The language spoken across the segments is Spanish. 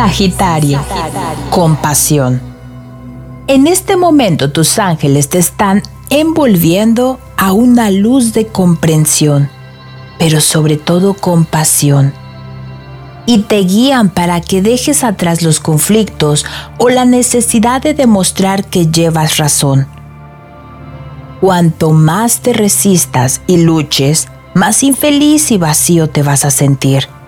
Sagitario, compasión. En este momento tus ángeles te están envolviendo a una luz de comprensión, pero sobre todo compasión. Y te guían para que dejes atrás los conflictos o la necesidad de demostrar que llevas razón. Cuanto más te resistas y luches, más infeliz y vacío te vas a sentir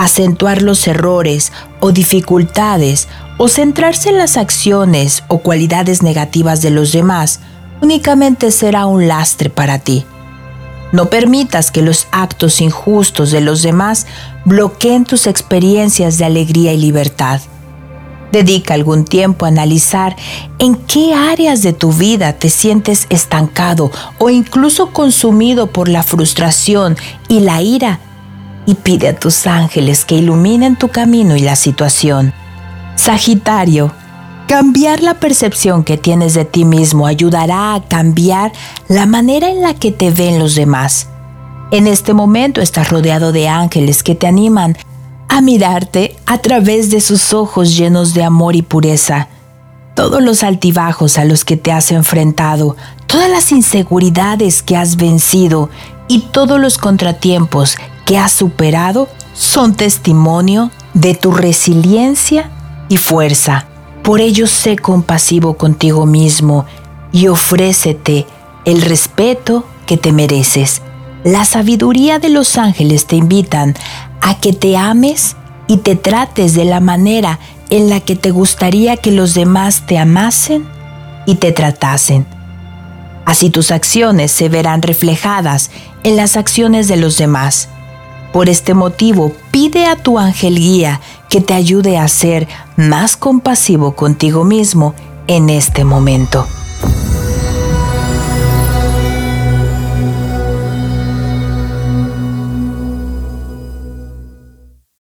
acentuar los errores o dificultades o centrarse en las acciones o cualidades negativas de los demás únicamente será un lastre para ti. No permitas que los actos injustos de los demás bloqueen tus experiencias de alegría y libertad. Dedica algún tiempo a analizar en qué áreas de tu vida te sientes estancado o incluso consumido por la frustración y la ira y pide a tus ángeles que iluminen tu camino y la situación. Sagitario, cambiar la percepción que tienes de ti mismo ayudará a cambiar la manera en la que te ven los demás. En este momento estás rodeado de ángeles que te animan a mirarte a través de sus ojos llenos de amor y pureza. Todos los altibajos a los que te has enfrentado, todas las inseguridades que has vencido y todos los contratiempos que has superado son testimonio de tu resiliencia y fuerza. Por ello sé compasivo contigo mismo y ofrécete el respeto que te mereces. La sabiduría de los ángeles te invitan a que te ames y te trates de la manera en la que te gustaría que los demás te amasen y te tratasen. Así tus acciones se verán reflejadas en las acciones de los demás. Por este motivo, pide a tu ángel guía que te ayude a ser más compasivo contigo mismo en este momento.